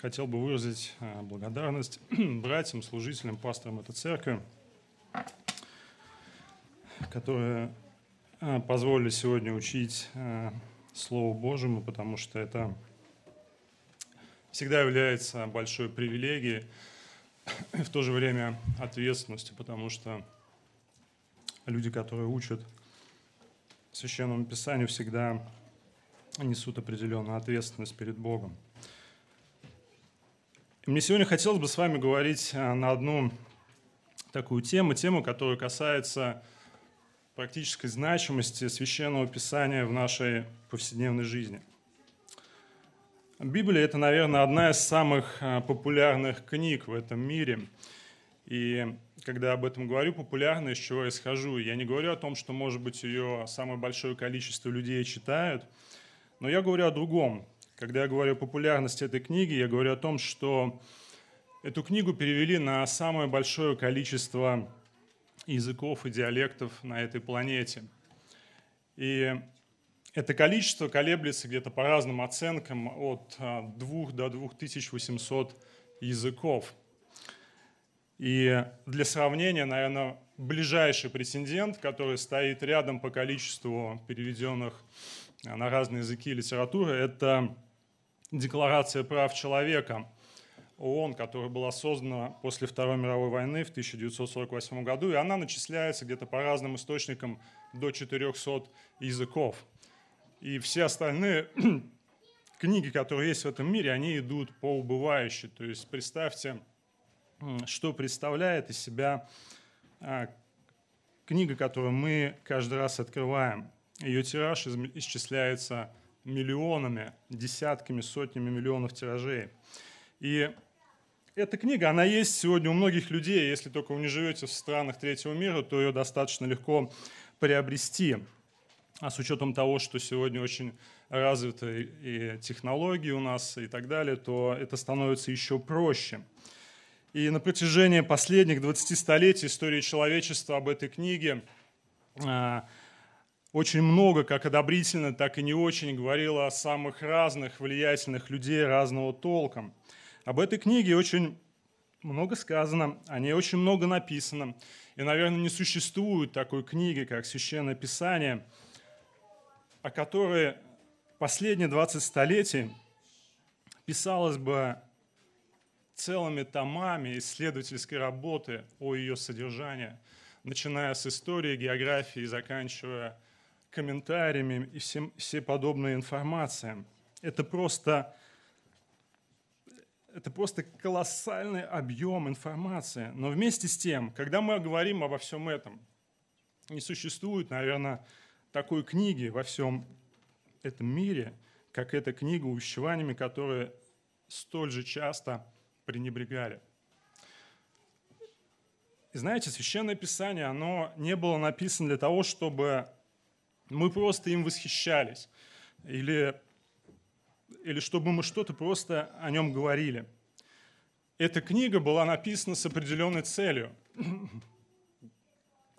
хотел бы выразить э, благодарность братьям, служителям, пасторам этой церкви, которые э, позволили сегодня учить э, Слову Божьему, потому что это всегда является большой привилегией и в то же время ответственностью, потому что люди, которые учат Священному Писанию, всегда несут определенную ответственность перед Богом. Мне сегодня хотелось бы с вами говорить а, на одну такую тему, тему, которая касается практической значимости Священного Писания в нашей повседневной жизни. Библия – это, наверное, одна из самых а, популярных книг в этом мире. И когда об этом говорю, популярно, из чего я исхожу, я не говорю о том, что, может быть, ее самое большое количество людей читают – но я говорю о другом. Когда я говорю о популярности этой книги, я говорю о том, что эту книгу перевели на самое большое количество языков и диалектов на этой планете. И это количество колеблется где-то по разным оценкам от 2 а, до 2800 языков. И для сравнения, наверное, ближайший претендент, который стоит рядом по количеству переведенных на разные языки литературы, это Декларация прав человека ООН, которая была создана после Второй мировой войны в 1948 году, и она начисляется где-то по разным источникам до 400 языков. И все остальные книги, которые есть в этом мире, они идут по убывающей. То есть представьте, что представляет из себя а, книга, которую мы каждый раз открываем. Ее тираж исчисляется миллионами, десятками, сотнями миллионов тиражей. И эта книга, она есть сегодня у многих людей. Если только вы не живете в странах третьего мира, то ее достаточно легко приобрести. А с учетом того, что сегодня очень развиты и технологии у нас и так далее, то это становится еще проще. И на протяжении последних 20 столетий истории человечества об этой книге а, очень много, как одобрительно, так и не очень, говорила о самых разных влиятельных людей разного толка. Об этой книге очень много сказано, о ней очень много написано. И, наверное, не существует такой книги, как Священное Писание, о которой последние 20 столетий писалось бы целыми томами исследовательской работы о ее содержании, начиная с истории, географии, заканчивая комментариями и всем, всей подобной информацией. Это просто, это просто колоссальный объем информации. Но вместе с тем, когда мы говорим обо всем этом, не существует, наверное, такой книги во всем этом мире, как эта книга увещеваниями, которые столь же часто пренебрегали. И знаете, Священное Писание, оно не было написано для того, чтобы мы просто им восхищались, или, или чтобы мы что-то просто о нем говорили. Эта книга была написана с определенной целью.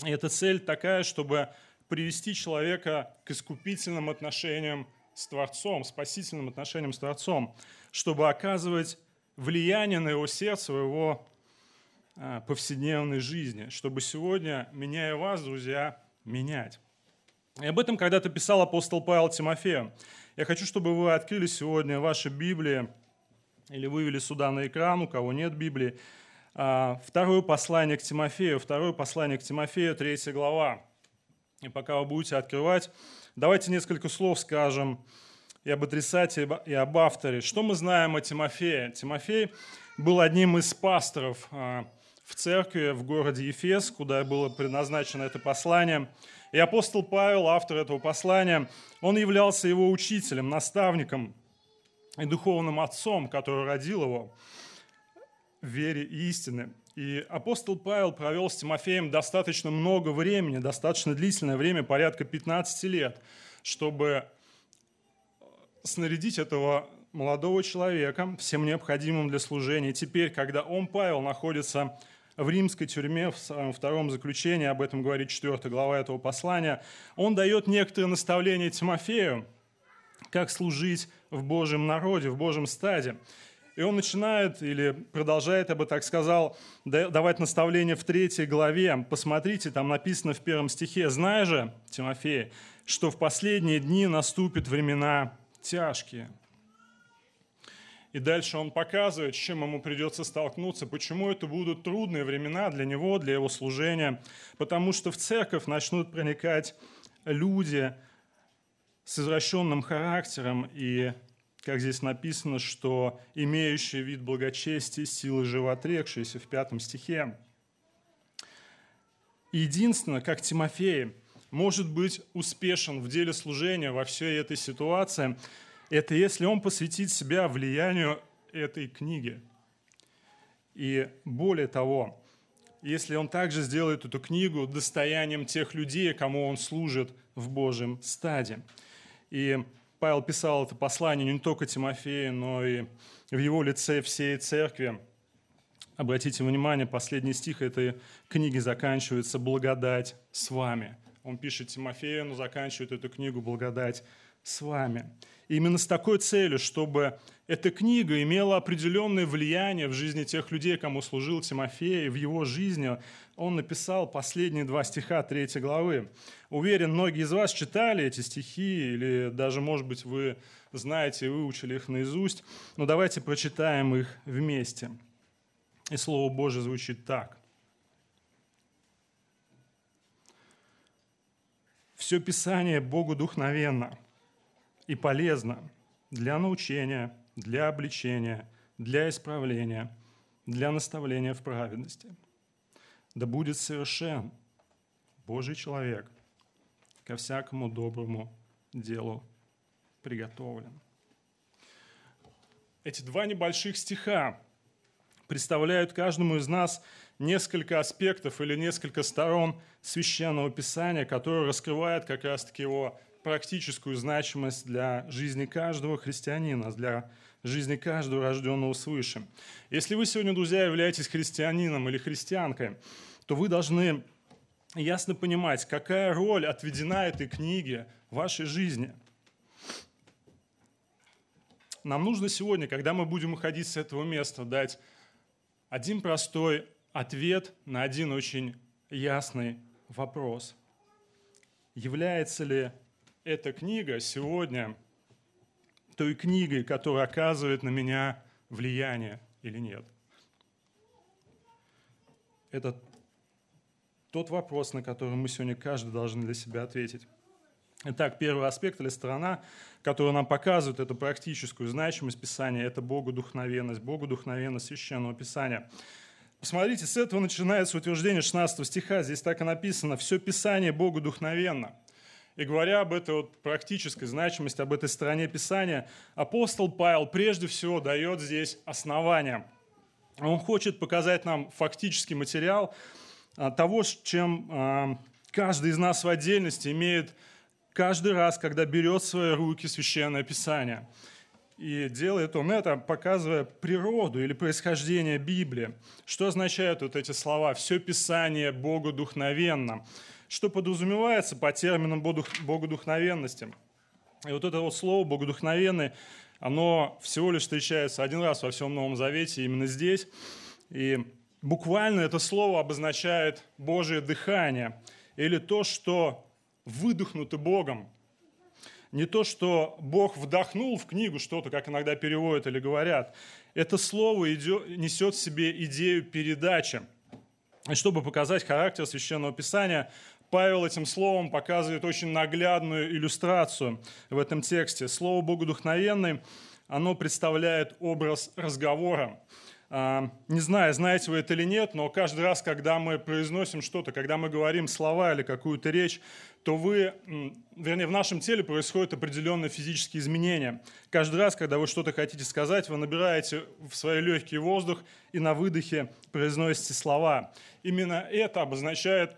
И эта цель такая, чтобы привести человека к искупительным отношениям с Творцом, спасительным отношениям с Творцом, чтобы оказывать влияние на его сердце, в его а, повседневной жизни, чтобы сегодня, меняя вас, друзья, менять. И об этом когда-то писал апостол Павел Тимофею. Я хочу, чтобы вы открыли сегодня ваши Библии или вывели сюда на экран, у кого нет Библии. А, второе послание к Тимофею, второе послание к Тимофею, третья глава. И пока вы будете открывать, давайте несколько слов скажем и об адресате, и об авторе. Что мы знаем о Тимофее? Тимофей был одним из пасторов а, в церкви в городе Ефес, куда было предназначено это послание – и апостол Павел, автор этого послания, он являлся его учителем, наставником и духовным отцом, который родил его в вере и истины. И апостол Павел провел с Тимофеем достаточно много времени, достаточно длительное время, порядка 15 лет, чтобы снарядить этого молодого человека всем необходимым для служения. Теперь, когда он, Павел, находится в римской тюрьме, в своем втором заключении, об этом говорит 4 глава этого послания, он дает некоторые наставления Тимофею, как служить в Божьем народе, в Божьем стаде. И он начинает или продолжает, я бы так сказал, давать наставление в третьей главе. Посмотрите, там написано в первом стихе, «Знай же, Тимофей, что в последние дни наступят времена тяжкие». И дальше он показывает, с чем ему придется столкнуться, почему это будут трудные времена для него, для его служения. Потому что в церковь начнут проникать люди с извращенным характером и как здесь написано, что имеющие вид благочестия, силы животрекшиеся в пятом стихе. единственное, как Тимофей может быть успешен в деле служения во всей этой ситуации, это если он посвятит себя влиянию этой книги. И более того, если он также сделает эту книгу достоянием тех людей, кому он служит в Божьем стаде. И Павел писал это послание не только Тимофею, но и в его лице всей церкви. Обратите внимание, последний стих этой книги заканчивается «Благодать с вами». Он пишет Тимофею, но заканчивает эту книгу «Благодать с вами». Именно с такой целью, чтобы эта книга имела определенное влияние в жизни тех людей, кому служил Тимофей, в его жизни он написал последние два стиха третьей главы. Уверен, многие из вас читали эти стихи, или даже, может быть, вы знаете и выучили их наизусть, но давайте прочитаем их вместе. И Слово Божье звучит так. Все Писание Богу духновенно и полезно для научения, для обличения, для исправления, для наставления в праведности – да будет совершен Божий человек ко всякому доброму делу приготовлен. Эти два небольших стиха представляют каждому из нас несколько аспектов или несколько сторон священного писания, которые раскрывают как раз-таки его практическую значимость для жизни каждого христианина, для жизни каждого рожденного свыше. Если вы сегодня, друзья, являетесь христианином или христианкой, то вы должны ясно понимать, какая роль отведена этой книге в вашей жизни. Нам нужно сегодня, когда мы будем уходить с этого места, дать один простой ответ на один очень ясный вопрос. Является ли эта книга сегодня той книгой, которая оказывает на меня влияние или нет. Это тот вопрос, на который мы сегодня каждый должны для себя ответить. Итак, первый аспект или сторона, которая нам показывает эту практическую значимость Писания, это Богу духовенность Священного Писания. Посмотрите, с этого начинается утверждение 16 стиха. Здесь так и написано «Все Писание Богу духовенно». И говоря об этой вот практической значимости, об этой стороне Писания, апостол Павел прежде всего дает здесь основания. Он хочет показать нам фактический материал а, того, с чем а, каждый из нас в отдельности имеет каждый раз, когда берет в свои руки Священное Писание. И делает он это, показывая природу или происхождение Библии. Что означают вот эти слова? «Все Писание Богу духновенно» что подразумевается по терминам богодухновенности. И вот это вот слово «богодухновенный», оно всего лишь встречается один раз во всем Новом Завете, именно здесь. И буквально это слово обозначает Божие дыхание или то, что выдохнуто Богом. Не то, что Бог вдохнул в книгу что-то, как иногда переводят или говорят. Это слово идет, несет в себе идею передачи. И чтобы показать характер Священного Писания, Павел этим словом показывает очень наглядную иллюстрацию в этом тексте. Слово «богодухновенный» оно представляет образ разговора. А, не знаю, знаете вы это или нет, но каждый раз, когда мы произносим что-то, когда мы говорим слова или какую-то речь, то вы, вернее, в нашем теле происходят определенные физические изменения. Каждый раз, когда вы что-то хотите сказать, вы набираете в свои легкие воздух и на выдохе произносите слова. Именно это обозначает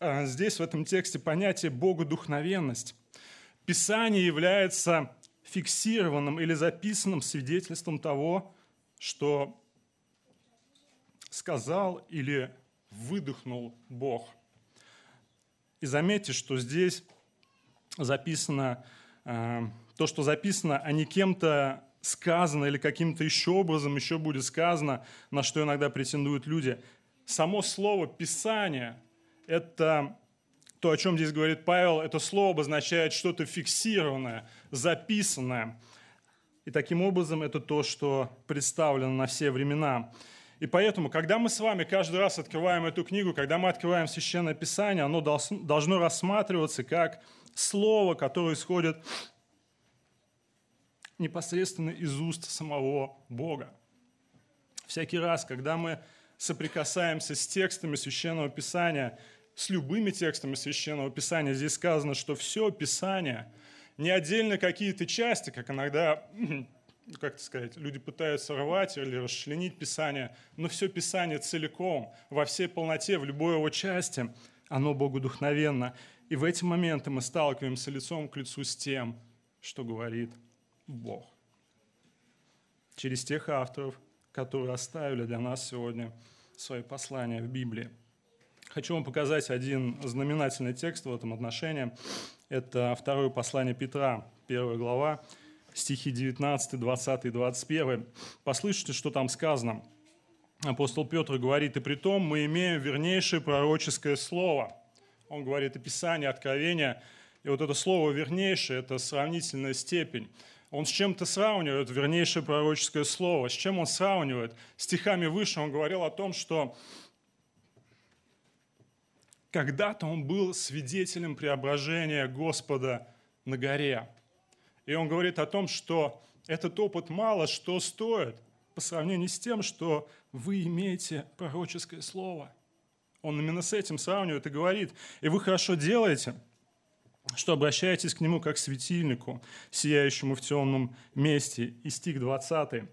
здесь, в этом тексте, понятие богодухновенность. Писание является фиксированным или записанным свидетельством того, что сказал или выдохнул Бог. И заметьте, что здесь записано, а, то, что записано, а не кем-то сказано или каким-то еще образом еще будет сказано, на что иногда претендуют люди. Само слово «писание» – это то, о чем здесь говорит Павел, это слово обозначает что-то фиксированное, записанное. И таким образом это то, что представлено на все времена. И поэтому, когда мы с вами каждый раз открываем эту книгу, когда мы открываем Священное Писание, оно должно рассматриваться как слово, которое исходит непосредственно из уст самого Бога. Всякий раз, когда мы соприкасаемся с текстами Священного Писания, с любыми текстами Священного Писания, здесь сказано, что все Писание, не отдельно какие-то части, как иногда, как это сказать, люди пытаются рвать или расчленить Писание, но все Писание целиком, во всей полноте, в любой его части, оно Богу духновенно. И в эти моменты мы сталкиваемся лицом к лицу с тем, что говорит Бог. Через тех авторов, которые оставили для нас сегодня свои послания в Библии. Хочу вам показать один знаменательный текст в этом отношении. Это второе послание Петра, первая глава, стихи 19, 20 и 21. Послушайте, что там сказано. Апостол Петр говорит, «И при том мы имеем вернейшее пророческое слово». Он говорит о Писании, Откровения. И вот это слово «вернейшее» – это сравнительная степень. Он с чем-то сравнивает вернейшее пророческое слово. С чем он сравнивает? Стихами выше он говорил о том, что когда-то он был свидетелем преображения Господа на горе. И он говорит о том, что этот опыт мало что стоит по сравнению с тем, что вы имеете пророческое слово. Он именно с этим сравнивает и говорит, и вы хорошо делаете – что обращаетесь к нему как к светильнику, сияющему в темном месте. И стих 20.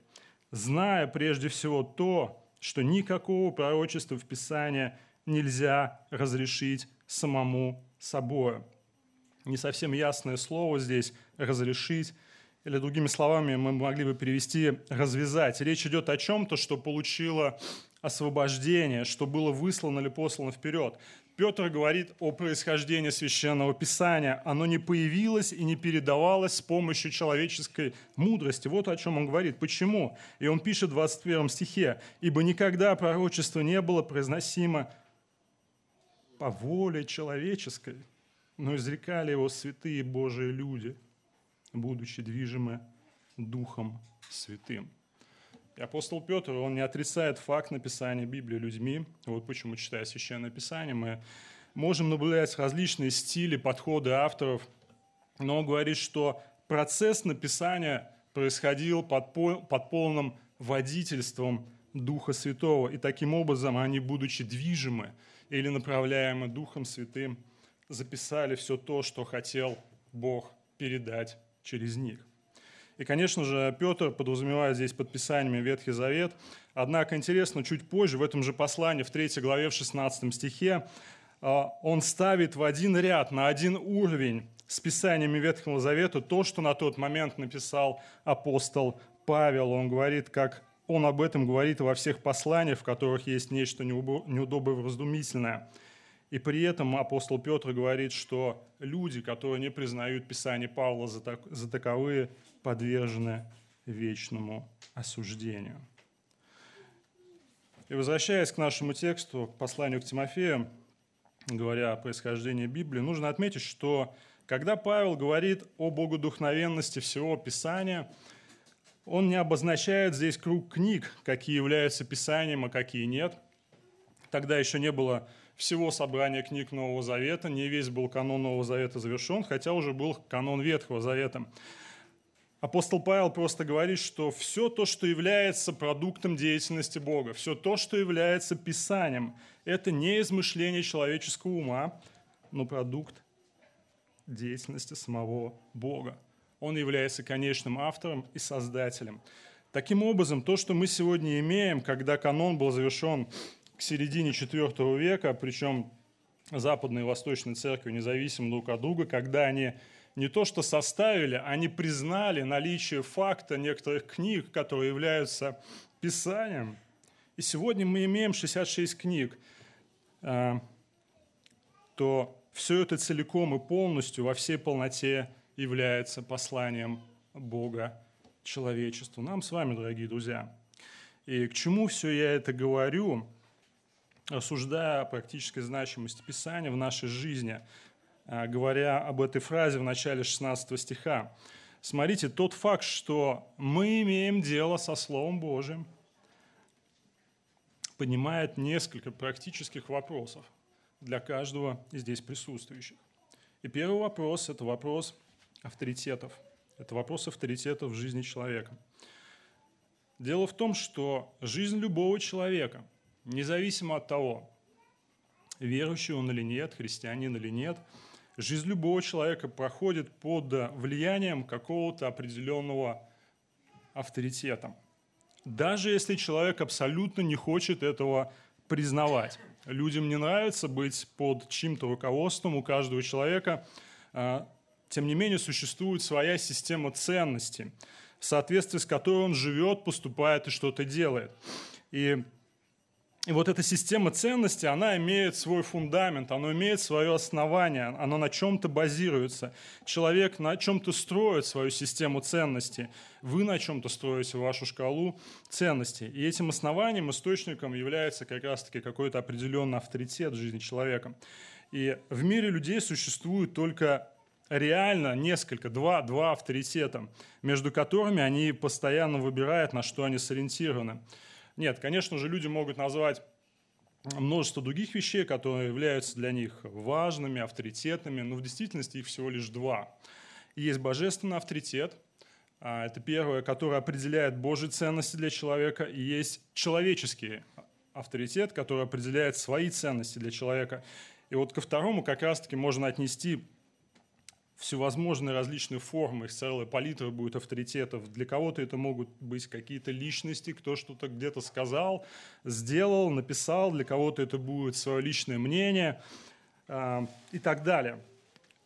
«Зная прежде всего то, что никакого пророчества в Писании нельзя разрешить самому собою». Не совсем ясное слово здесь «разрешить», или другими словами мы могли бы перевести «развязать». Речь идет о чем-то, что получило освобождение, что было выслано или послано вперед. Петр говорит о происхождении священного писания. Оно не появилось и не передавалось с помощью человеческой мудрости. Вот о чем он говорит. Почему? И он пишет в 21 стихе. «Ибо никогда пророчество не было произносимо по воле человеческой, но изрекали его святые Божии люди, будучи движимы Духом Святым». И апостол Петр, он не отрицает факт написания Библии людьми. Вот почему, читая Священное Писание, мы можем наблюдать различные стили, подходы авторов. Но он говорит, что процесс написания происходил под, под полным водительством Духа Святого. И таким образом они, будучи движимы или направляемы Духом Святым, записали все то, что хотел Бог передать через них. И, конечно же, Петр подразумевает здесь подписаниями Ветхий Завет. Однако интересно, чуть позже, в этом же послании, в 3 главе, в 16 стихе, а, он ставит в один ряд, на один уровень с писаниями Ветхого Завета то, что на тот момент написал апостол Павел. Он говорит, как он об этом говорит во всех посланиях, в которых есть нечто неудобное и вразумительное. И при этом апостол Петр говорит, что люди, которые не признают Писание Павла за, так, за таковые, подвержены вечному осуждению. И возвращаясь к нашему тексту, к посланию к Тимофею, говоря о происхождении Библии, нужно отметить, что когда Павел говорит о богодухновенности всего Писания, он не обозначает здесь круг книг, какие являются Писанием, а какие нет. Тогда еще не было всего собрания книг Нового Завета, не весь был канон Нового Завета завершен, хотя уже был канон Ветхого Завета. Апостол Павел просто говорит, что все то, что является продуктом деятельности Бога, все то, что является Писанием, это не измышление человеческого ума, но продукт деятельности самого Бога. Он является конечным автором и создателем. Таким образом, то, что мы сегодня имеем, когда канон был завершен к середине IV века, причем западные и восточные церкви независимо друг от друга, когда они не то что составили, они признали наличие факта некоторых книг, которые являются Писанием. И сегодня мы имеем 66 книг, а, то все это целиком и полностью во всей полноте является посланием Бога человечеству, нам с вами, дорогие друзья. И к чему все я это говорю, рассуждая о практической значимости Писания в нашей жизни, а, говоря об этой фразе в начале 16 стиха. Смотрите, тот факт, что мы имеем дело со Словом Божьим, поднимает несколько практических вопросов для каждого из здесь присутствующих. И первый вопрос – это вопрос авторитетов. Это вопрос авторитетов в жизни человека – Дело в том, что жизнь любого человека, независимо от того, верующий он или нет, христианин или нет, жизнь любого человека проходит под влиянием какого-то определенного авторитета. Даже если человек абсолютно не хочет этого признавать. Людям не нравится быть под чьим-то руководством у каждого человека. Тем не менее, существует своя система ценностей – в соответствии с которой он живет, поступает и что-то делает. И, и вот эта система ценностей, она имеет свой фундамент, она имеет свое основание, она на чем-то базируется. Человек на чем-то строит свою систему ценностей, вы на чем-то строите вашу шкалу ценностей. И этим основанием, источником является как раз-таки какой-то определенный авторитет в жизни человека. И в мире людей существует только реально несколько, два, два авторитета, между которыми они постоянно выбирают, на что они сориентированы. Нет, конечно же, люди могут назвать множество других вещей, которые являются для них важными, авторитетными, но в действительности их всего лишь два. Есть божественный авторитет, а, это первое, которое определяет Божьи ценности для человека, и есть человеческий авторитет, который определяет свои ценности для человека. И вот ко второму как раз-таки можно отнести всевозможные различные формы, целая палитра будет авторитетов. Для кого-то это могут быть какие-то личности, кто что-то где-то сказал, сделал, написал, для кого-то это будет свое личное мнение э, и так далее.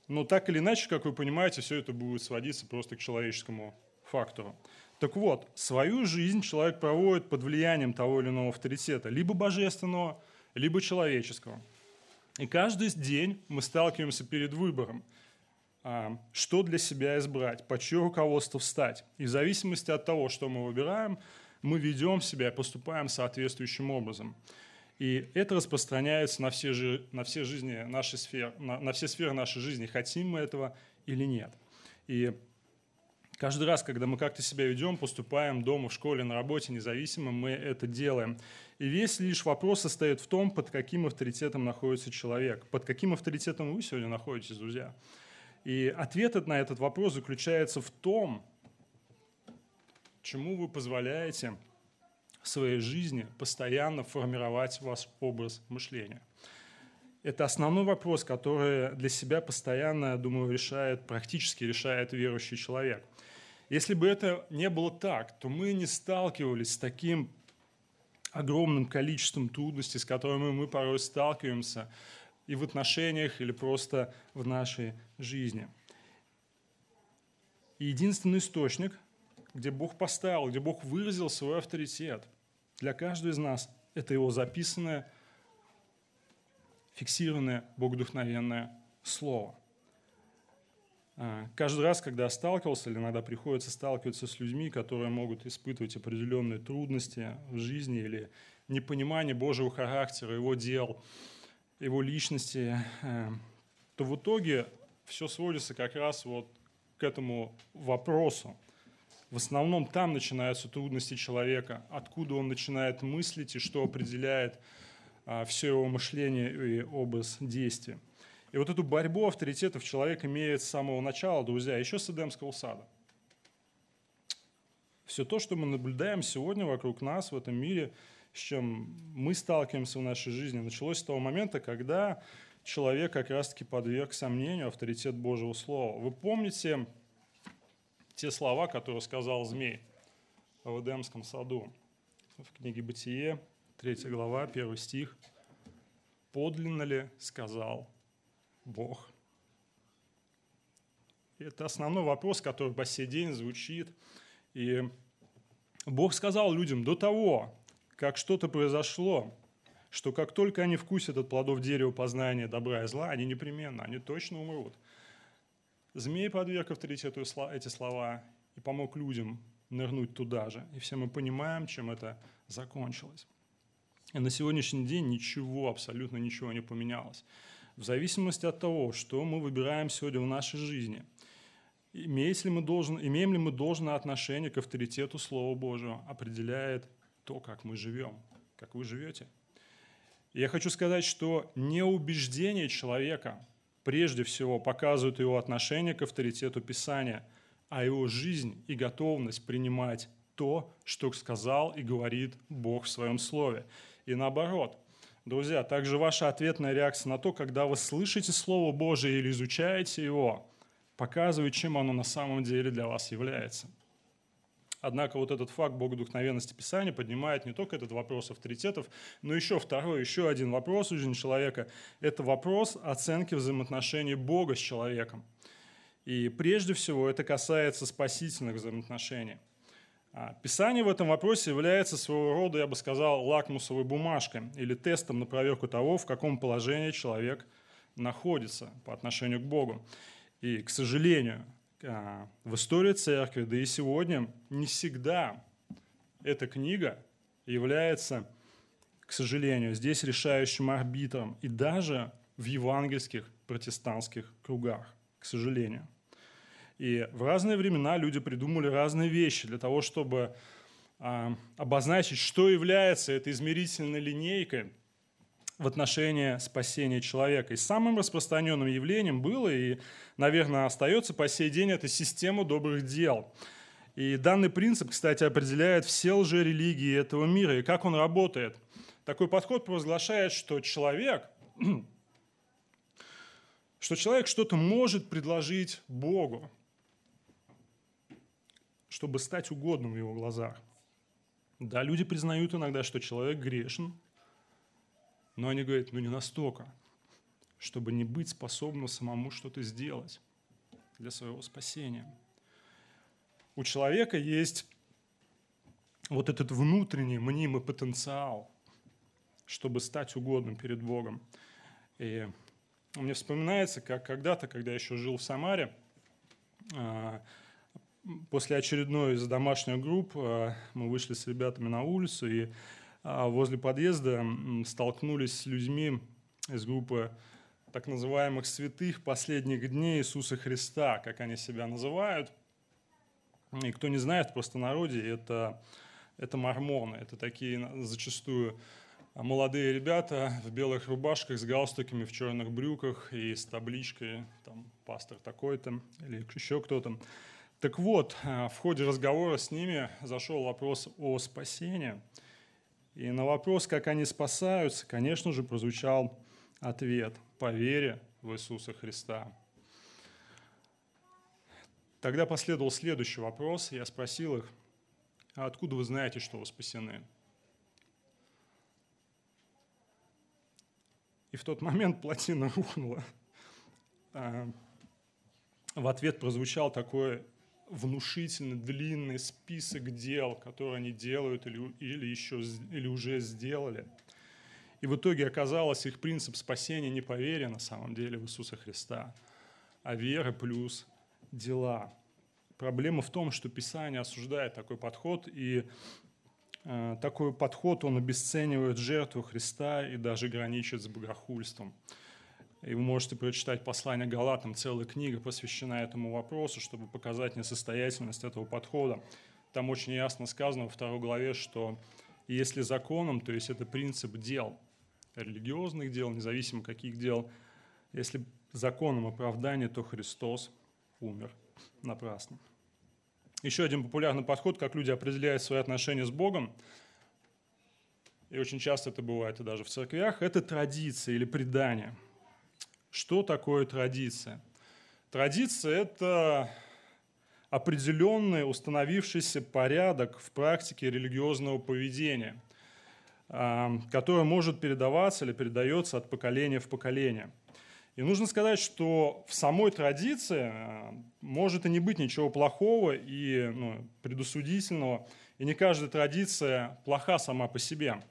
Но так или иначе, как вы понимаете, все это будет сводиться просто к человеческому фактору. Так вот, свою жизнь человек проводит под влиянием того или иного авторитета, либо божественного, либо человеческого. И каждый день мы сталкиваемся перед выбором – что для себя избрать, под чье руководство встать. И в зависимости от того, что мы выбираем, мы ведем себя и поступаем соответствующим образом. И это распространяется на все, жи- на все жизни нашей сферы, на, на все сферы нашей жизни, хотим мы этого или нет. И каждый раз, когда мы как-то себя ведем, поступаем дома, в школе, на работе, независимо, мы это делаем. И весь лишь вопрос состоит в том, под каким авторитетом находится человек. Под каким авторитетом вы сегодня находитесь, друзья? И ответ на этот вопрос заключается в том, чему вы позволяете в своей жизни постоянно формировать ваш образ мышления. Это основной вопрос, который для себя постоянно, я думаю, решает, практически решает верующий человек. Если бы это не было так, то мы не сталкивались с таким огромным количеством трудностей, с которыми мы порой сталкиваемся и в отношениях, или просто в нашей жизни. И единственный источник, где Бог поставил, где Бог выразил свой авторитет для каждого из нас, это его записанное, фиксированное, богодухновенное слово. А, каждый раз, когда сталкивался, или иногда приходится сталкиваться с людьми, которые могут испытывать определенные трудности в жизни или непонимание Божьего характера, его дел – его личности, э, то в итоге все сводится как раз вот к этому вопросу. В основном там начинаются трудности человека, откуда он начинает мыслить и что определяет а, все его мышление и образ действия. И вот эту борьбу авторитетов человек имеет с самого начала, друзья, еще с Эдемского сада. Все то, что мы наблюдаем сегодня вокруг нас в этом мире – с чем мы сталкиваемся в нашей жизни, началось с того момента, когда человек как раз-таки подверг сомнению авторитет Божьего Слова. Вы помните те слова, которые сказал змей в Эдемском саду? В книге «Бытие», 3 глава, 1 стих. «Подлинно ли сказал Бог?» Это основной вопрос, который по сей день звучит. И Бог сказал людям до того, как что-то произошло, что как только они вкусят от плодов дерева познания добра и зла, они непременно, они точно умрут. Змей подверг авторитету эти слова и помог людям нырнуть туда же. И все мы понимаем, чем это закончилось. И на сегодняшний день ничего, абсолютно ничего не поменялось. В зависимости от того, что мы выбираем сегодня в нашей жизни, имеем ли мы, должен, имеем ли мы должное отношение к авторитету Слова Божьего, определяет то, как мы живем, как вы живете. Я хочу сказать, что не убеждение человека прежде всего показывает его отношение к авторитету Писания, а его жизнь и готовность принимать то, что сказал и говорит Бог в своем Слове. И наоборот, друзья, также ваша ответная реакция на то, когда вы слышите Слово Божие или изучаете его, показывает, чем оно на самом деле для вас является. Однако вот этот факт богодухновенности Писания поднимает не только этот вопрос авторитетов, но еще второй, еще один вопрос у жизни человека. Это вопрос оценки взаимоотношений Бога с человеком. И прежде всего это касается спасительных взаимоотношений – а, Писание в этом вопросе является своего рода, я бы сказал, лакмусовой бумажкой или тестом на проверку того, в каком положении человек находится по отношению к Богу. И, к сожалению, в истории церкви, да и сегодня, не всегда эта книга является, к сожалению, здесь решающим арбитром и даже в евангельских протестантских кругах, к сожалению. И в разные времена люди придумали разные вещи для того, чтобы а, обозначить, что является этой измерительной линейкой в отношении спасения человека. И самым распространенным явлением было, и, наверное, остается по сей день, это система добрых дел. И данный принцип, кстати, определяет все лжерелигии этого мира и как он работает. Такой подход провозглашает, что человек, что человек что-то может предложить Богу, чтобы стать угодным в его глазах. Да, люди признают иногда, что человек грешен, но они говорят, ну не настолько, чтобы не быть способным самому что-то сделать для своего спасения. У человека есть вот этот внутренний мнимый потенциал, чтобы стать угодным перед Богом. И мне вспоминается, как когда-то, когда я еще жил в Самаре, а, после очередной из домашних групп э, мы вышли с ребятами на улицу и а, возле подъезда столкнулись с людьми из группы так называемых святых последних дней Иисуса Христа, как они себя называют. И кто не знает, в простонародье это, это мормоны, это такие зачастую молодые ребята в белых рубашках с галстуками, в черных брюках и с табличкой, там, пастор такой-то или еще кто-то. Так вот, э, в ходе разговора с ними зашел вопрос о спасении. И на вопрос, как они спасаются, конечно же, прозвучал ответ «по вере в Иисуса Христа». Тогда последовал следующий вопрос. Я спросил их, а откуда вы знаете, что вы спасены? И в тот момент плотина рухнула. А, в ответ прозвучал такой внушительный, длинный список дел, которые они делают или, или, еще, или уже сделали. И в итоге оказалось, их принцип спасения не по вере на самом деле в Иисуса Христа, а вера плюс дела. Проблема в том, что Писание осуждает такой подход, и э, такой подход, он обесценивает жертву Христа и даже граничит с богохульством. И вы можете прочитать послание Галатам, целая книга посвящена этому вопросу, чтобы показать несостоятельность этого подхода. Там очень ясно сказано во второй главе, что если законом, то есть это принцип дел, религиозных дел, независимо каких дел, если законом оправдания, то Христос умер напрасно. Еще один популярный подход, как люди определяют свои отношения с Богом, и очень часто это бывает и даже в церквях, это традиция или предание – что такое традиция? Традиция – это определенный установившийся порядок в практике религиозного поведения, а, который может передаваться или передается от поколения в поколение. И нужно сказать, что в самой традиции а, может и не быть ничего плохого и ну, предусудительного, и не каждая традиция плоха сама по себе.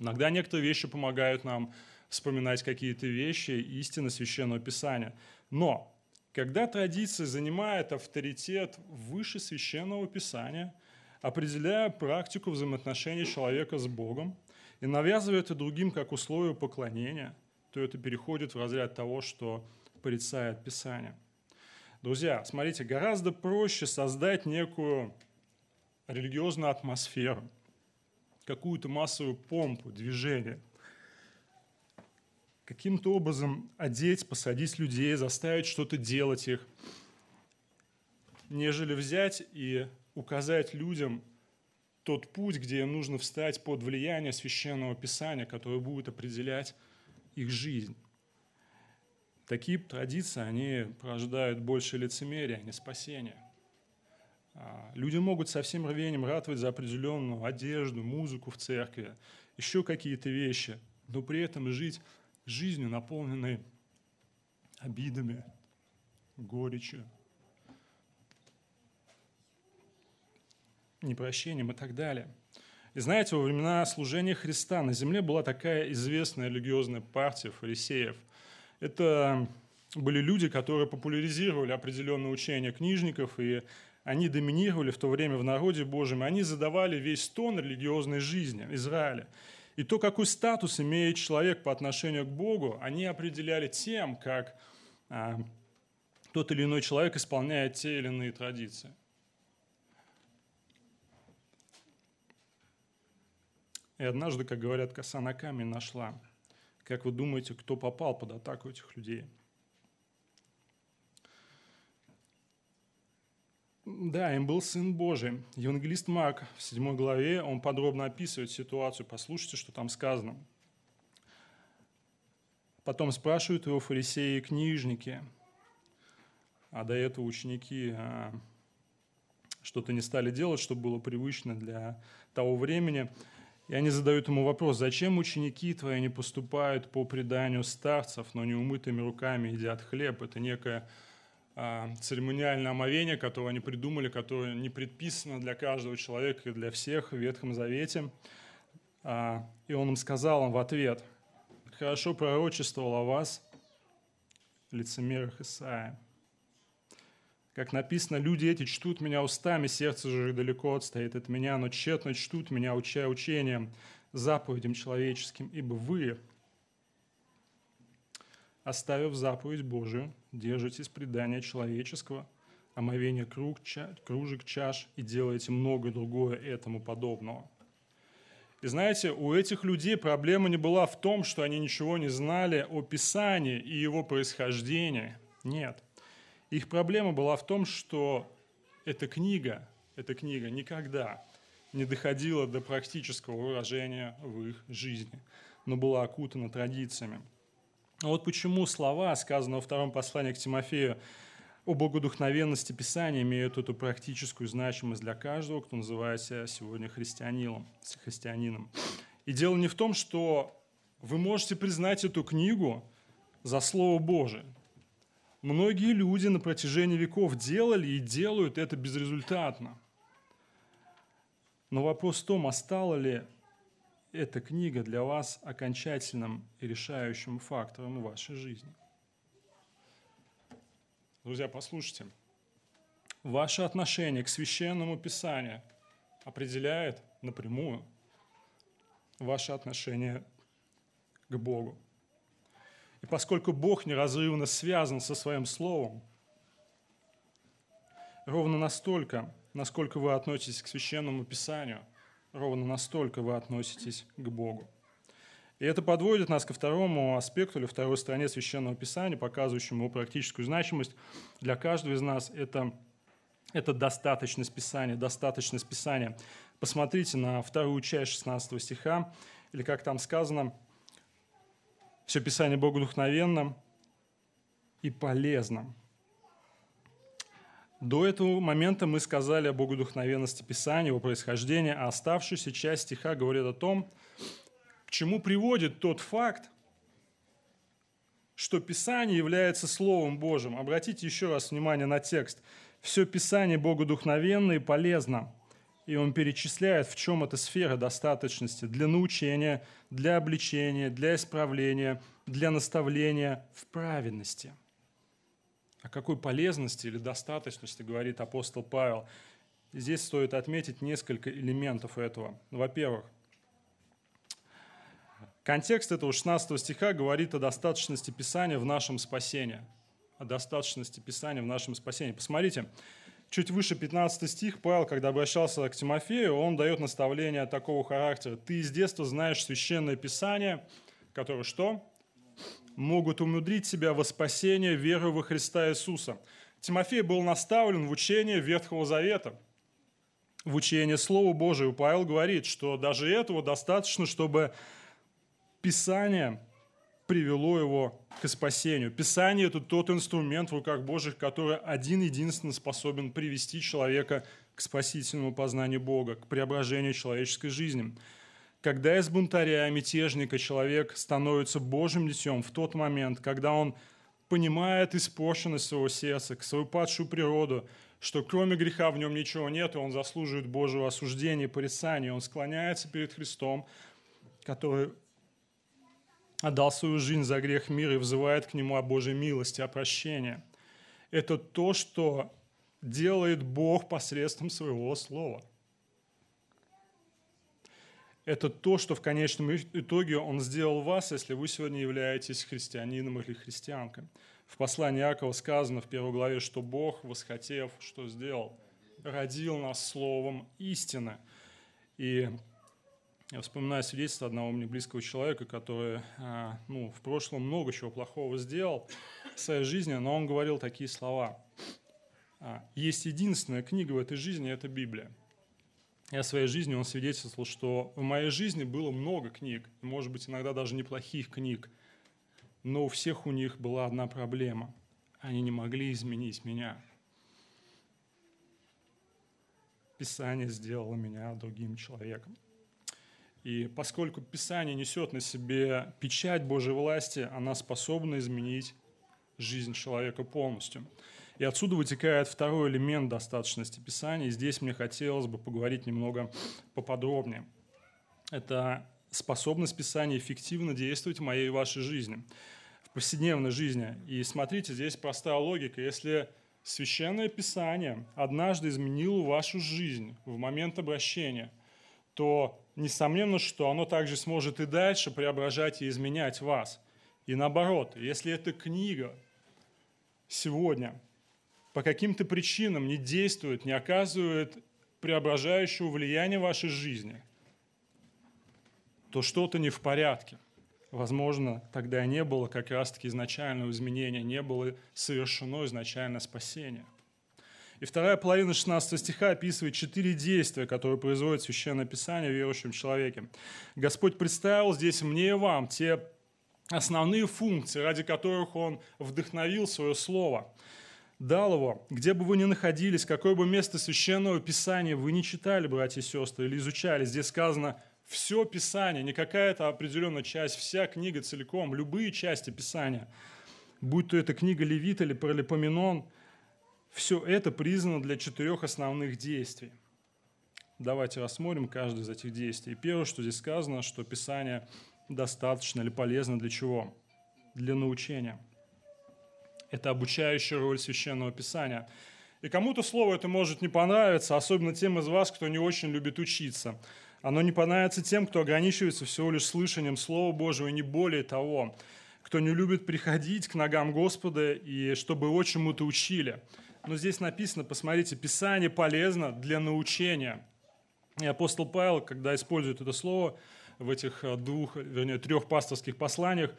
Иногда некоторые вещи помогают нам вспоминать какие-то вещи, истины Священного Писания. Но когда традиция занимает авторитет выше священного писания, определяя практику взаимоотношений человека с Богом и навязывает это другим как условие поклонения, то это переходит в разряд того, что порицает Писание. Друзья, смотрите, гораздо проще создать некую религиозную атмосферу, какую-то массовую помпу, движение, каким-то образом одеть, посадить людей, заставить что-то делать их, нежели взять и указать людям тот путь, где им нужно встать под влияние священного писания, которое будет определять их жизнь. Такие традиции, они порождают больше лицемерия, а не спасения. А, люди могут со всем рвением ратовать за определенную одежду, музыку в церкви, еще какие-то вещи, но при этом жить жизнью, наполненной обидами, горечью, непрощением и так далее. И знаете, во времена служения Христа на земле была такая известная религиозная партия фарисеев – это были люди, которые популяризировали определенные учения книжников, и они доминировали в то время в народе Божьем, и они задавали весь тон религиозной жизни Израиля. И то, какой статус имеет человек по отношению к Богу, они определяли тем, как а, тот или иной человек исполняет те или иные традиции. И однажды, как говорят, коса на камень нашла – как вы думаете, кто попал под атаку этих людей? Да, им был Сын Божий. Евангелист Марк в 7 главе, он подробно описывает ситуацию. Послушайте, что там сказано. Потом спрашивают его фарисеи и книжники, а до этого ученики а, что-то не стали делать, что было привычно для того времени – и они задают ему вопрос, зачем ученики твои не поступают по преданию старцев, но не умытыми руками едят хлеб? Это некое а, церемониальное омовение, которое они придумали, которое не предписано для каждого человека и для всех в Ветхом Завете. А, и он им сказал им в ответ, «Хорошо пророчествовал о вас, лицемерах Исаия. Как написано, люди эти чтут меня устами, сердце же далеко отстоит от меня, но тщетно чтут меня, уча учением, заповедям человеческим, ибо вы, оставив заповедь Божию, держитесь предания человеческого, омовения круг, ча, кружек, чаш и делаете многое другое этому подобного. И знаете, у этих людей проблема не была в том, что они ничего не знали о Писании и его происхождении. Нет – их проблема была в том, что эта книга, эта книга никогда не доходила до практического выражения в их жизни, но была окутана традициями. Вот почему слова, сказанные во втором послании к Тимофею о богодухновенности Писания, имеют эту практическую значимость для каждого, кто называется сегодня христианином. христианином. И дело не в том, что вы можете признать эту книгу за Слово Божие. Многие люди на протяжении веков делали и делают это безрезультатно. Но вопрос в том, остала ли эта книга для вас окончательным и решающим фактором в вашей жизни. Друзья, послушайте. Ваше отношение к священному писанию определяет напрямую ваше отношение к Богу. И поскольку Бог неразрывно связан со Своим Словом, ровно настолько, насколько вы относитесь к Священному Писанию, ровно настолько вы относитесь к Богу. И это подводит нас ко второму аспекту или второй стороне Священного Писания, показывающему его практическую значимость для каждого из нас. Это, это достаточность Писания, достаточность Писания. Посмотрите на вторую часть 16 стиха, или как там сказано – все Писание Богу духновенным и полезным. До этого момента мы сказали о богодухновенности Писания, его происхождении, а оставшаяся часть стиха говорит о том, к чему приводит тот факт, что Писание является Словом Божьим. Обратите еще раз внимание на текст. Все Писание богодухновенно и полезно – и он перечисляет, в чем эта сфера достаточности для научения, для обличения, для исправления, для наставления в праведности. О какой полезности или достаточности говорит апостол Павел? Здесь стоит отметить несколько элементов этого. Во-первых, контекст этого 16 стиха говорит о достаточности Писания в нашем спасении. О достаточности Писания в нашем спасении. Посмотрите, чуть выше 15 стих Павел, когда обращался к Тимофею, он дает наставление такого характера. «Ты из детства знаешь священное Писание, которое что? Могут умудрить себя во спасение веры во Христа Иисуса. Тимофей был наставлен в учение Ветхого Завета, в учение Слова Божия. Павел говорит, что даже этого достаточно, чтобы Писание привело его к спасению. Писание – это тот инструмент в руках Божьих, который один-единственно способен привести человека к спасительному познанию Бога, к преображению человеческой жизни. Когда из бунтаря, мятежника человек становится Божьим детем в тот момент, когда он понимает испорченность своего сердца, свою падшую природу, что кроме греха в нем ничего нет, и он заслуживает Божьего осуждения порицания. Он склоняется перед Христом, который отдал свою жизнь за грех мира и взывает к нему о Божьей милости, о прощении. Это то, что делает Бог посредством своего слова – это то, что в конечном итоге Он сделал вас, если вы сегодня являетесь христианином или христианкой. В послании Иакова сказано в первой главе, что Бог, восхотев, что сделал? Родил нас словом истины. И я вспоминаю свидетельство одного мне близкого человека, который а, ну, в прошлом много чего плохого сделал в своей жизни, но он говорил такие слова. «А, Есть единственная книга в этой жизни – это Библия я своей жизни, он свидетельствовал, что в моей жизни было много книг, может быть, иногда даже неплохих книг, но у всех у них была одна проблема. Они не могли изменить меня. Писание сделало меня другим человеком. И поскольку Писание несет на себе печать Божьей власти, она способна изменить жизнь человека полностью. И отсюда вытекает второй элемент достаточности Писания. И здесь мне хотелось бы поговорить немного поподробнее. Это способность Писания эффективно действовать в моей и вашей жизни, в повседневной жизни. И смотрите, здесь простая логика. Если Священное Писание однажды изменило вашу жизнь в момент обращения, то несомненно, что оно также сможет и дальше преображать и изменять вас. И наоборот, если эта книга сегодня по каким-то причинам не действует, не оказывает преображающего влияния в вашей жизни, то что-то не в порядке. Возможно, тогда не было как раз-таки изначального изменения, не было совершено изначальное спасение. И вторая половина 16 стиха описывает четыре действия, которые производит Священное Писание в верующем человеке. Господь представил здесь мне и вам те основные функции, ради которых Он вдохновил свое Слово – дал его, где бы вы ни находились, какое бы место священного писания вы не читали, братья и сестры, или изучали, здесь сказано все Писание, не какая-то определенная часть, вся книга целиком, любые части Писания, будь то это книга Левит или Паралипоменон, все это признано для четырех основных действий. Давайте рассмотрим каждое из этих действий. Первое, что здесь сказано, что Писание достаточно или полезно для чего? Для научения – это обучающая роль Священного Писания. И кому-то слово это может не понравиться, особенно тем из вас, кто не очень любит учиться. Оно не понравится тем, кто ограничивается всего лишь слышанием Слова Божьего, и не более того, кто не любит приходить к ногам Господа и чтобы его чему-то учили. Но здесь написано, посмотрите, Писание полезно для научения. И апостол Павел, когда использует это слово в этих двух, вернее, трех пасторских посланиях,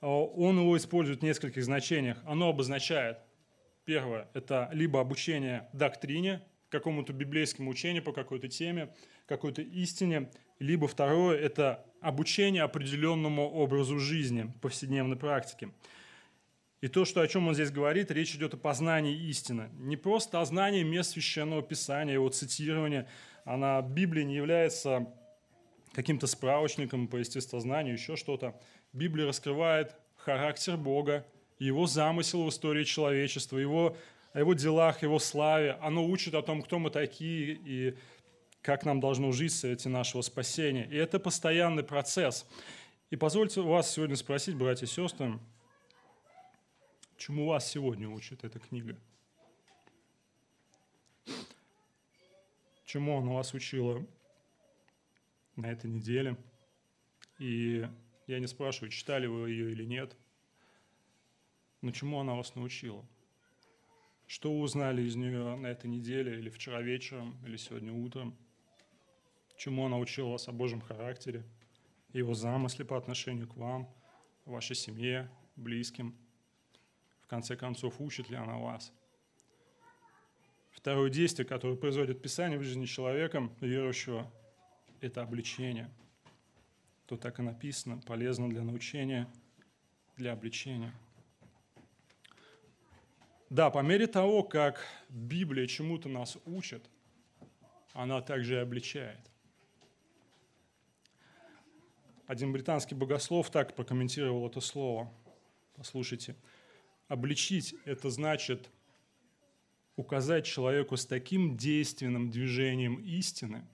он его использует в нескольких значениях. Оно обозначает, первое, это либо обучение доктрине, какому-то библейскому учению по какой-то теме, какой-то истине, либо второе – это обучение определенному образу жизни, повседневной практике. И то, что, о чем он здесь говорит, речь идет о познании истины. Не просто о знании мест Священного Писания, его цитирования. Она, Библия не является каким-то справочником по естествознанию, еще что-то. Библия раскрывает характер Бога, его замысел в истории человечества, его, о его делах, его славе. Оно учит о том, кто мы такие и как нам должно жить в свете нашего спасения. И это постоянный процесс. И позвольте вас сегодня спросить, братья и сестры, Чему вас сегодня учит эта книга? Чему она вас учила на этой неделе? И я не спрашиваю, читали вы ее или нет, но чему она вас научила? Что вы узнали из нее на этой неделе, или вчера вечером, или сегодня утром? Чему она учила вас о Божьем характере, его замысле по отношению к вам, вашей семье, близким? В конце концов, учит ли она вас? Второе действие, которое производит Писание в жизни человека, верующего, это обличение. То так и написано, полезно для научения, для обличения – да, по мере того, как Библия чему-то нас учит, она также и обличает. Один британский богослов так прокомментировал это слово. Послушайте. Обличить – это значит указать человеку с таким действенным движением истины,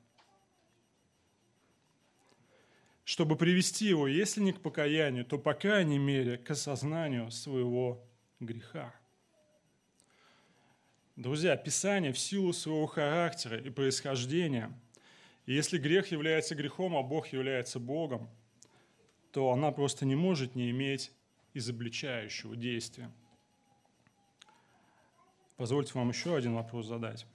чтобы привести его, если не к покаянию, то, по крайней мере, к осознанию своего греха. Друзья, Писание в силу своего характера и происхождения, если грех является грехом, а Бог является Богом, то она просто не может не иметь изобличающего действия. Позвольте вам еще один вопрос задать.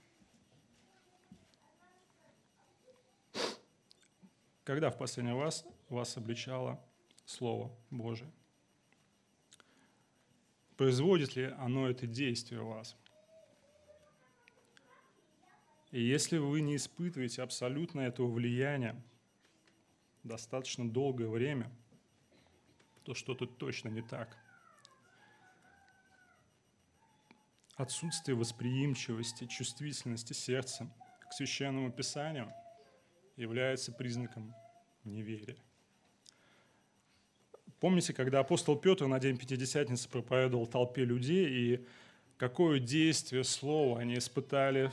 Когда в последний раз вас обличало Слово Божие? Производит ли оно это действие у вас? И если вы не испытываете абсолютно этого влияния достаточно долгое время, то что-то точно не так. Отсутствие восприимчивости, чувствительности сердца к священному писанию является признаком неверия. Помните, когда апостол Петр на день Пятидесятницы проповедовал толпе людей, и какое действие слова они испытали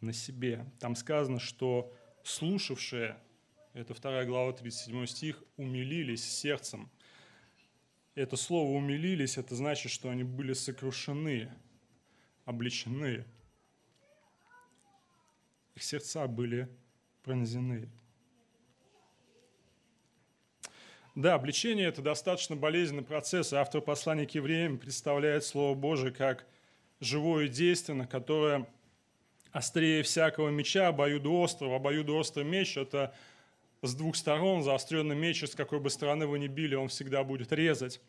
на себе. Там сказано, что слушавшие, это 2 глава 37 стих, умилились сердцем. Это слово «умилились» – это значит, что они были сокрушены, обличены. Их сердца были пронзены. Да, обличение – это достаточно болезненный процесс. Автор послания к евреям представляет Слово Божие как живое действие, которое острее всякого меча, обоюдоострого. Обоюдоострый меч – это с двух сторон заостренный меч, с какой бы стороны вы ни били, он всегда будет резать.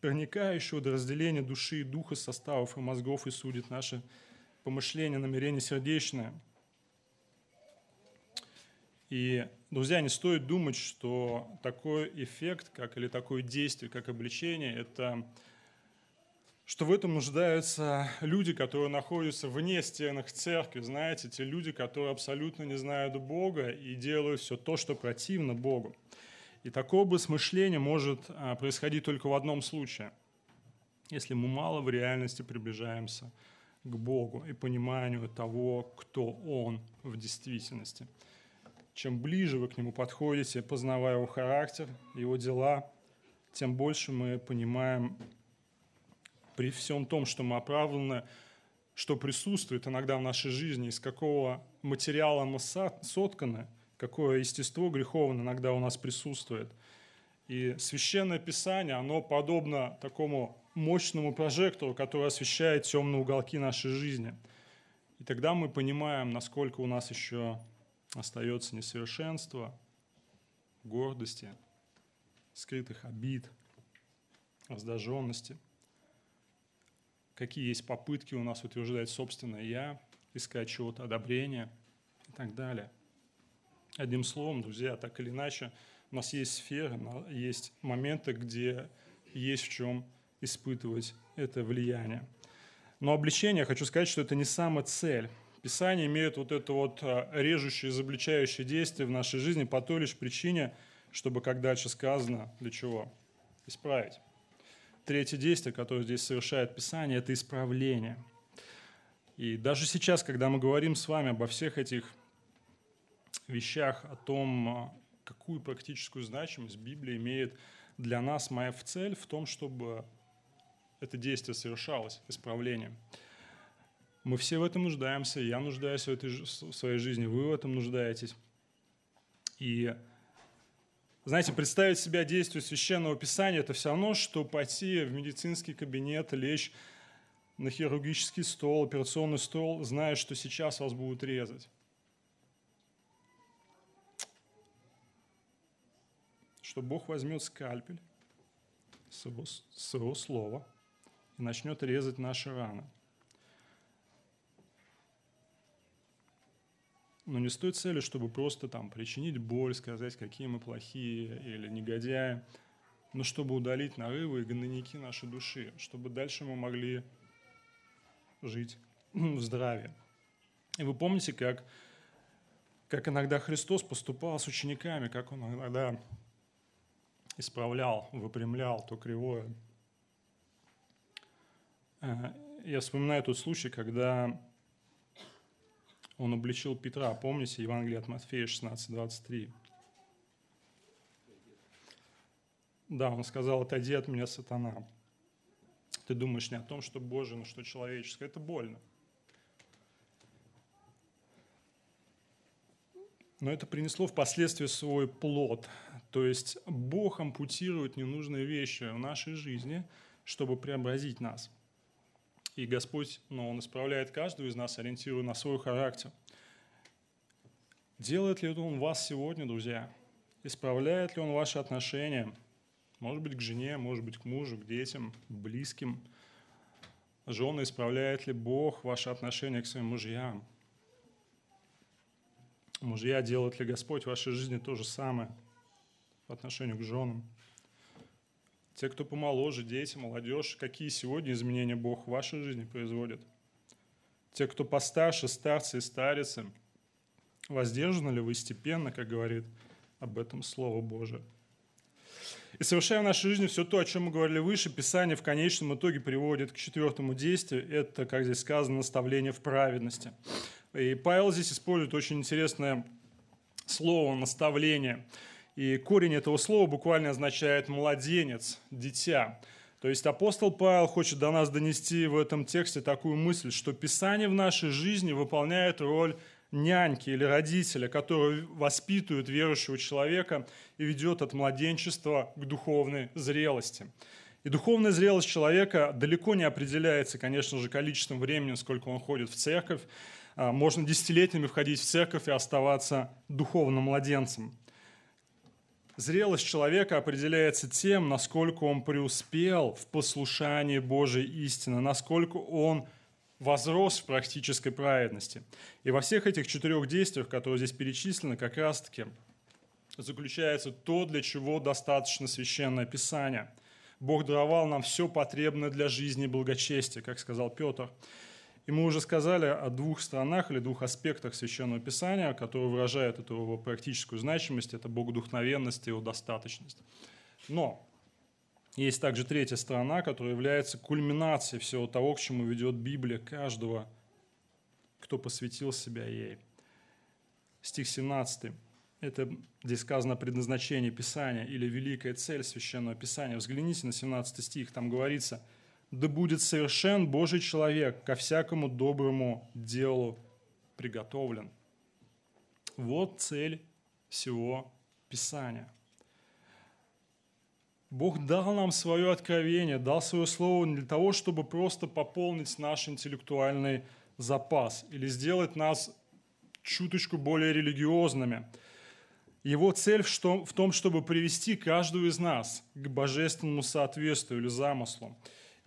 проникающего до разделения души и духа, составов и мозгов и судит наши помышления, намерения сердечные. И, друзья, не стоит думать, что такой эффект, как, или такое действие, как обличение, это что в этом нуждаются люди, которые находятся вне стенах церкви, знаете, те люди, которые абсолютно не знают Бога и делают все то, что противно Богу. И такое бы смышление может а, происходить только в одном случае, если мы мало в реальности приближаемся Богу и пониманию того, кто Он в действительности. Чем ближе вы к Нему подходите, познавая Его характер, Его дела, тем больше мы понимаем при всем том, что мы оправданы, что присутствует иногда в нашей жизни, из какого материала мы сотканы, какое естество греховное иногда у нас присутствует. И Священное Писание, оно подобно такому мощному прожектору, который освещает темные уголки нашей жизни. И тогда мы понимаем, насколько у нас еще остается несовершенство, гордости, скрытых обид, раздраженности – какие есть попытки у нас утверждать собственное «я», искать чего-то одобрения и так далее. Одним словом, друзья, так или иначе, у нас есть сферы, есть моменты, где есть в чем испытывать это влияние. Но обличение, хочу сказать, что это не самая цель. Писание имеет вот это вот а, режущее, изобличающее действие в нашей жизни по той лишь причине, чтобы, как дальше сказано, для чего? Исправить. Третье действие, которое здесь совершает Писание, это исправление. И даже сейчас, когда мы говорим с вами обо всех этих вещах, о том, какую практическую значимость Библия имеет для нас. Моя цель в том, чтобы это действие совершалось, исправление. Мы все в этом нуждаемся, я нуждаюсь в, этой, в своей жизни, вы в этом нуждаетесь. И, знаете, представить себя действию Священного Писания – это все равно, что пойти в медицинский кабинет, лечь на хирургический стол, операционный стол, зная, что сейчас вас будут резать. Что Бог возьмет скальпель своего, своего слова и начнет резать наши раны. Но не с той целью, чтобы просто там причинить боль, сказать, какие мы плохие или негодяи, но чтобы удалить нарывы и гнойники нашей души, чтобы дальше мы могли жить в здравии. И вы помните, как, как иногда Христос поступал с учениками, как Он иногда исправлял, выпрямлял то кривое. Э, я вспоминаю тот случай, когда он обличил Петра. Помните Евангелие от Матфея 16:23? Да, он сказал, отойди от меня, сатана. Ты думаешь не о том, что Божие, но что человеческое. Это больно. Но это принесло впоследствии свой плод. То есть Бог ампутирует ненужные вещи в нашей жизни, чтобы преобразить нас. И Господь, ну, Он исправляет каждого из нас, ориентируя на свой характер. Делает ли Он вас сегодня, друзья? Исправляет ли Он ваши отношения – может быть, к жене, может быть, к мужу, к детям, к близким. Жены, исправляет ли Бог ваши отношения к своим мужьям? Мужья, делает ли Господь в вашей жизни то же самое по отношению к женам? Те, кто помоложе, дети, молодежь, какие сегодня изменения Бог в вашей жизни производит? Те, кто постарше, старцы и старицы, воздержаны ли вы степенно, как говорит об этом Слово Божие? И совершая в нашей жизни все то, о чем мы говорили выше, Писание в конечном итоге приводит к четвертому действию. Это, как здесь сказано, наставление в праведности. И Павел здесь использует очень интересное слово «наставление». И корень этого слова буквально означает «младенец», «дитя». То есть апостол Павел хочет до нас донести в этом тексте такую мысль, что Писание в нашей жизни выполняет роль няньки или родителя, который воспитывает верующего человека и ведет от младенчества к духовной зрелости. И духовная зрелость человека далеко не определяется, конечно же, количеством времени, сколько он ходит в церковь. А, можно десятилетиями входить в церковь и оставаться духовным младенцем. Зрелость человека определяется тем, насколько он преуспел в послушании Божьей истины, насколько он возрос в практической праведности. И во всех этих четырех действиях, которые здесь перечислены, как раз-таки заключается то, для чего достаточно священное Писание. Бог даровал нам все потребное для жизни и благочестия, как сказал Петр. И мы уже сказали о двух сторонах или двух аспектах Священного Писания, которые выражают эту его практическую значимость, это богодухновенность и его достаточность. Но есть также третья сторона, которая является кульминацией всего того, к чему ведет Библия каждого, кто посвятил себя ей. Стих 17. Это здесь сказано предназначение Писания или великая цель Священного Писания. Взгляните на 17 стих, там говорится, «Да будет совершен Божий человек, ко всякому доброму делу приготовлен». Вот цель всего Писания – Бог дал нам свое откровение, дал свое слово не для того, чтобы просто пополнить наш интеллектуальный запас или сделать нас чуточку более религиозными. Его цель в том, чтобы привести каждого из нас к божественному соответствию или замыслу.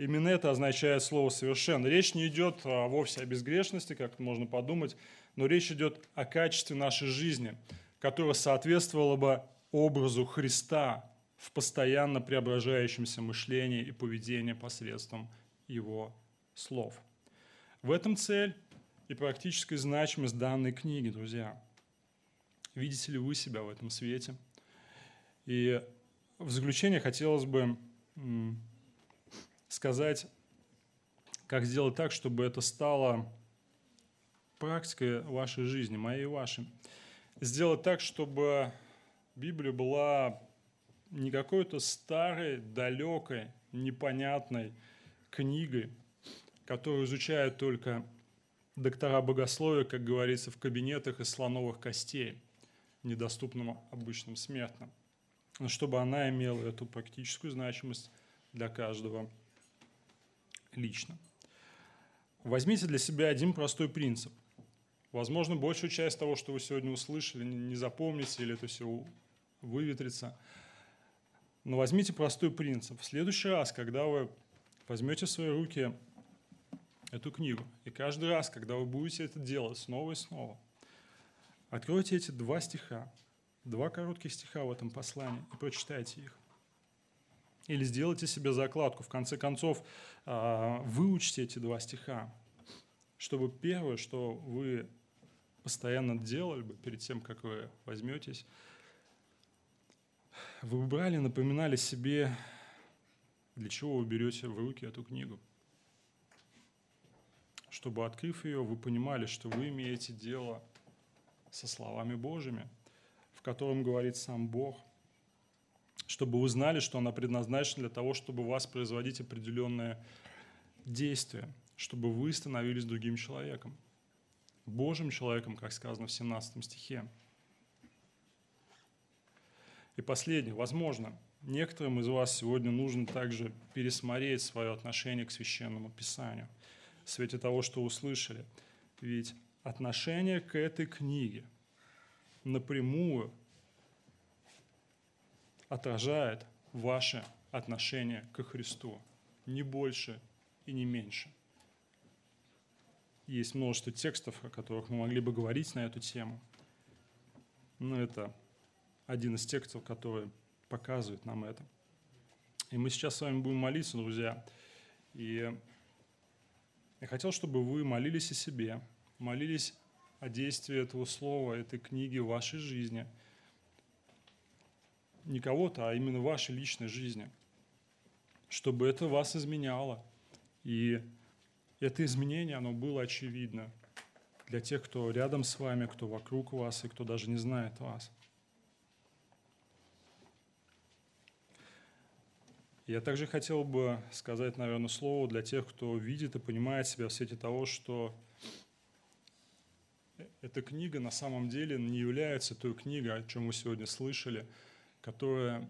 Именно это означает слово «совершен». Речь не идет а, вовсе о безгрешности, как можно подумать, но речь идет о качестве нашей жизни, которая соответствовала бы образу Христа, в постоянно преображающемся мышлении и поведении посредством его слов. В этом цель и практическая значимость данной книги, друзья. Видите ли вы себя в этом свете? И в заключение хотелось бы сказать, как сделать так, чтобы это стало практикой вашей жизни, моей и вашей. Сделать так, чтобы Библия была не какой-то старой, далекой, непонятной книгой, которую изучают только доктора богословия, как говорится, в кабинетах из слоновых костей, недоступным обычным смертным. Но чтобы она имела эту практическую значимость для каждого лично. Возьмите для себя один простой принцип. Возможно, большую часть того, что вы сегодня услышали, не запомните или это все выветрится. Но возьмите простой принцип. В следующий раз, когда вы возьмете в свои руки эту книгу, и каждый раз, когда вы будете это делать снова и снова, откройте эти два стиха, два коротких стиха в этом послании и прочитайте их. Или сделайте себе закладку. В конце концов, а, выучите эти два стиха, чтобы первое, что вы постоянно делали бы перед тем, как вы возьметесь, вы брали, напоминали себе, для чего вы берете в руки эту книгу. Чтобы, открыв ее, вы понимали, что вы имеете дело со словами Божьими, в котором говорит сам Бог, чтобы вы знали, что она предназначена для того, чтобы вас производить определенное действие, чтобы вы становились другим человеком – Божьим человеком, как сказано в 17 стихе. И последнее. Возможно, некоторым из вас сегодня нужно также пересмотреть свое отношение к Священному Писанию в свете того, что услышали. Ведь отношение к этой книге напрямую отражает ваше отношение к Христу, не больше и не меньше – есть множество текстов, о которых мы могли бы говорить на эту тему. Но это один из текстов, который показывает нам это. И мы сейчас с вами будем молиться, друзья. И я хотел, чтобы вы молились о себе, молились о действии этого слова, этой книги в вашей жизни. Не кого-то, а именно вашей личной жизни. Чтобы это вас изменяло. И это изменение, оно было очевидно для тех, кто рядом с вами, кто вокруг вас и кто даже не знает вас. Я также хотел бы сказать, наверное, слово для тех, кто видит и понимает себя в свете того, что эта книга на самом деле не является той книгой, о чем вы сегодня слышали, которая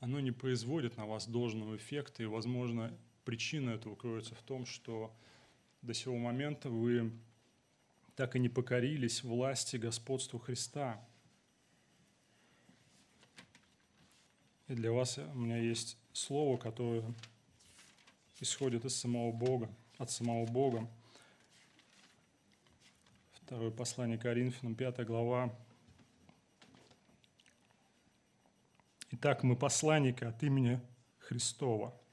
оно не производит на вас должного эффекта, и, возможно, причина этого кроется в том, что до сего момента вы так и не покорились власти господству Христа. И для вас у меня есть слово, которое исходит из самого Бога, от самого Бога. Второе послание Коринфянам, 5 глава. Итак, мы посланники от имени Христова –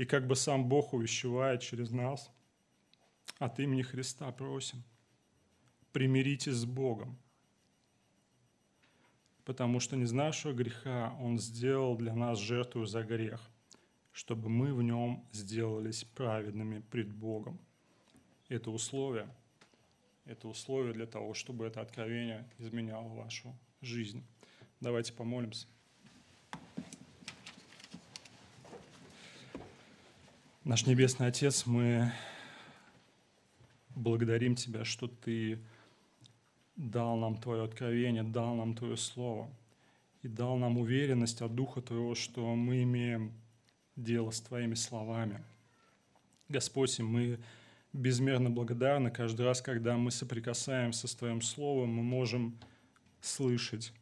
и как бы сам Бог увещевает через нас, от имени Христа просим, примиритесь с Богом, потому что не нашего греха Он сделал для нас жертву за грех, чтобы мы в нем сделались праведными пред Богом. Это условие, это условие для того, чтобы это откровение изменяло вашу жизнь. Давайте помолимся. Наш Небесный Отец, мы благодарим Тебя, что Ты дал нам Твое откровение, дал нам Твое Слово и дал нам уверенность от Духа Твоего, что мы имеем дело с Твоими словами. Господь, мы безмерно благодарны каждый раз, когда мы соприкасаемся с Твоим Словом, мы можем слышать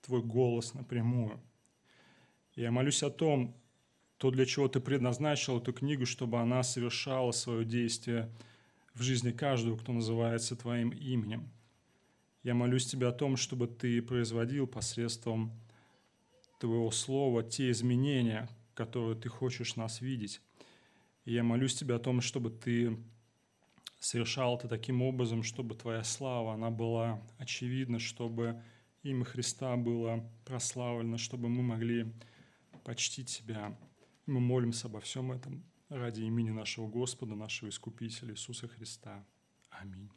Твой голос напрямую. Я молюсь о том, то, для чего ты предназначил эту книгу, чтобы она совершала свое действие в жизни каждого, кто называется твоим именем. Я молюсь тебя о том, чтобы ты производил посредством твоего слова те изменения, которые ты хочешь нас видеть. И я молюсь тебя о том, чтобы ты совершал это таким образом, чтобы твоя слава, она была очевидна, чтобы имя Христа было прославлено, чтобы мы могли почтить Тебя мы молимся обо всем этом ради имени нашего Господа, нашего Искупителя Иисуса Христа. Аминь.